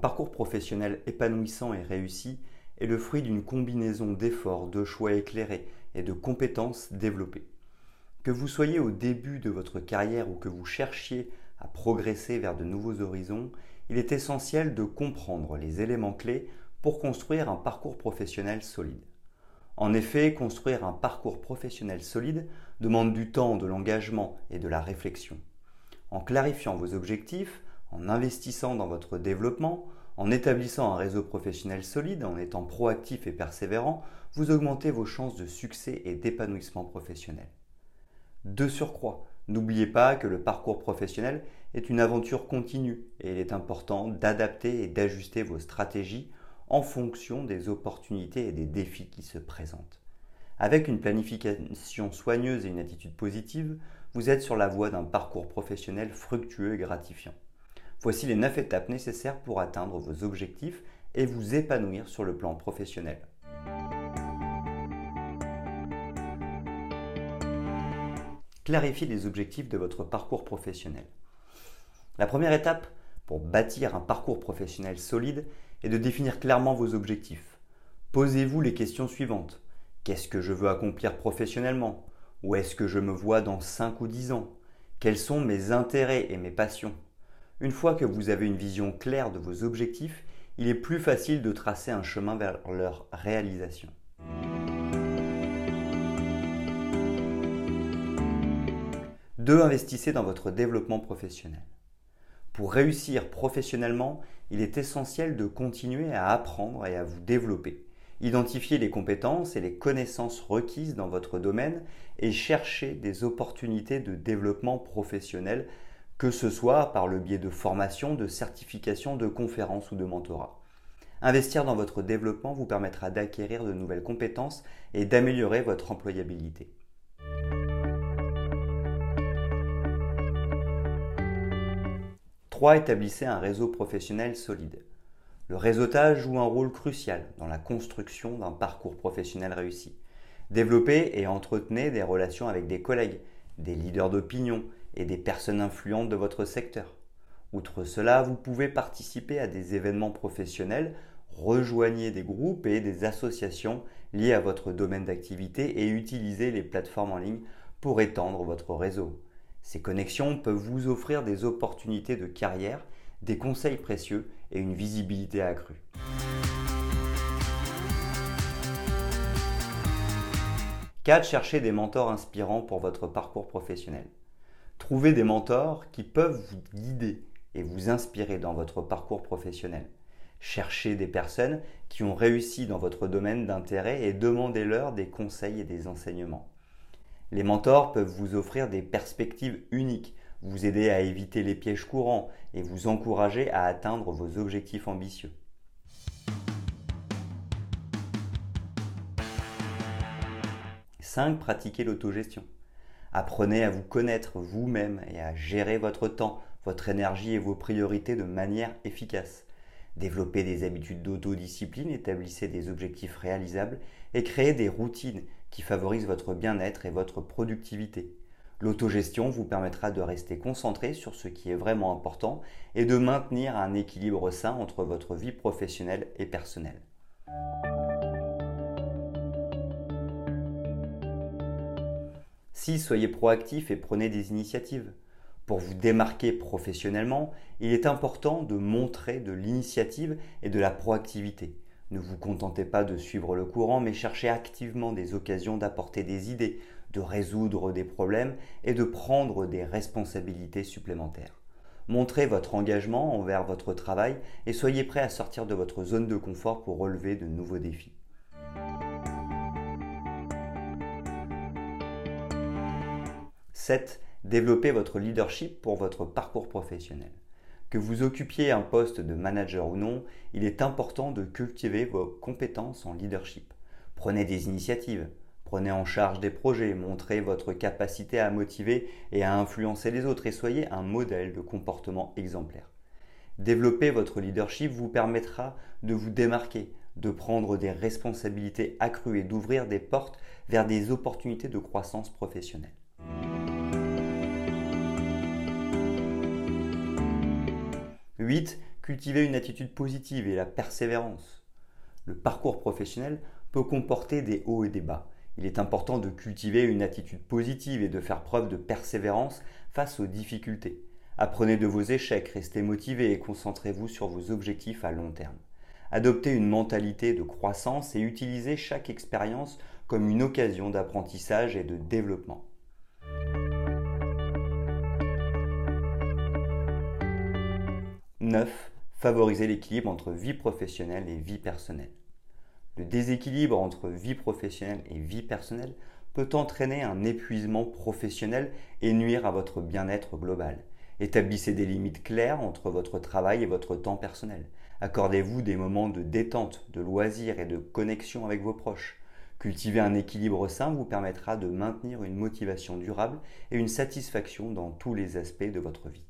Parcours professionnel épanouissant et réussi est le fruit d'une combinaison d'efforts, de choix éclairés et de compétences développées. Que vous soyez au début de votre carrière ou que vous cherchiez à progresser vers de nouveaux horizons, il est essentiel de comprendre les éléments clés pour construire un parcours professionnel solide. En effet, construire un parcours professionnel solide demande du temps, de l'engagement et de la réflexion. En clarifiant vos objectifs, en investissant dans votre développement, en établissant un réseau professionnel solide, en étant proactif et persévérant, vous augmentez vos chances de succès et d'épanouissement professionnel. De surcroît, n'oubliez pas que le parcours professionnel est une aventure continue et il est important d'adapter et d'ajuster vos stratégies en fonction des opportunités et des défis qui se présentent. Avec une planification soigneuse et une attitude positive, vous êtes sur la voie d'un parcours professionnel fructueux et gratifiant. Voici les 9 étapes nécessaires pour atteindre vos objectifs et vous épanouir sur le plan professionnel. Clarifiez les objectifs de votre parcours professionnel. La première étape pour bâtir un parcours professionnel solide est de définir clairement vos objectifs. Posez-vous les questions suivantes. Qu'est-ce que je veux accomplir professionnellement? Où est-ce que je me vois dans 5 ou 10 ans? Quels sont mes intérêts et mes passions? Une fois que vous avez une vision claire de vos objectifs, il est plus facile de tracer un chemin vers leur réalisation. 2. Investissez dans votre développement professionnel. Pour réussir professionnellement, il est essentiel de continuer à apprendre et à vous développer. Identifiez les compétences et les connaissances requises dans votre domaine et cherchez des opportunités de développement professionnel, que ce soit par le biais de formation, de certification, de conférences ou de mentorat. Investir dans votre développement vous permettra d'acquérir de nouvelles compétences et d'améliorer votre employabilité. 3. Établissez un réseau professionnel solide. Le réseautage joue un rôle crucial dans la construction d'un parcours professionnel réussi. Développez et entretenez des relations avec des collègues, des leaders d'opinion et des personnes influentes de votre secteur. Outre cela, vous pouvez participer à des événements professionnels, rejoignez des groupes et des associations liées à votre domaine d'activité et utilisez les plateformes en ligne pour étendre votre réseau. Ces connexions peuvent vous offrir des opportunités de carrière, des conseils précieux et une visibilité accrue. 4. Cherchez des mentors inspirants pour votre parcours professionnel. Trouvez des mentors qui peuvent vous guider et vous inspirer dans votre parcours professionnel. Cherchez des personnes qui ont réussi dans votre domaine d'intérêt et demandez-leur des conseils et des enseignements. Les mentors peuvent vous offrir des perspectives uniques, vous aider à éviter les pièges courants et vous encourager à atteindre vos objectifs ambitieux. « 5. Pratiquez l'autogestion. Apprenez à vous connaître vous-même et à gérer votre temps, votre énergie et vos priorités de manière efficace. Développez des habitudes d'autodiscipline, établissez des objectifs réalisables et créez des routines qui favorisent votre bien-être et votre productivité. L'autogestion vous permettra de rester concentré sur ce qui est vraiment important et de maintenir un équilibre sain entre votre vie professionnelle et personnelle. Si soyez proactif et prenez des initiatives. Pour vous démarquer professionnellement, il est important de montrer de l'initiative et de la proactivité. Ne vous contentez pas de suivre le courant, mais cherchez activement des occasions d'apporter des idées, de résoudre des problèmes et de prendre des responsabilités supplémentaires. Montrez votre engagement envers votre travail et soyez prêt à sortir de votre zone de confort pour relever de nouveaux défis. 7. Développez votre leadership pour votre parcours professionnel. Que vous occupiez un poste de manager ou non, il est important de cultiver vos compétences en leadership. Prenez des initiatives, prenez en charge des projets, montrez votre capacité à motiver et à influencer les autres et soyez un modèle de comportement exemplaire. Développer votre leadership vous permettra de vous démarquer, de prendre des responsabilités accrues et d'ouvrir des portes vers des opportunités de croissance professionnelle. 8. Cultiver une attitude positive et la persévérance. Le parcours professionnel peut comporter des hauts et des bas. Il est important de cultiver une attitude positive et de faire preuve de persévérance face aux difficultés. Apprenez de vos échecs, restez motivé et concentrez-vous sur vos objectifs à long terme. Adoptez une mentalité de croissance et utilisez chaque expérience comme une occasion d'apprentissage et de développement. 9. Favoriser l'équilibre entre vie professionnelle et vie personnelle. Le déséquilibre entre vie professionnelle et vie personnelle peut entraîner un épuisement professionnel et nuire à votre bien-être global. Établissez des limites claires entre votre travail et votre temps personnel. Accordez-vous des moments de détente, de loisirs et de connexion avec vos proches. Cultiver un équilibre sain vous permettra de maintenir une motivation durable et une satisfaction dans tous les aspects de votre vie.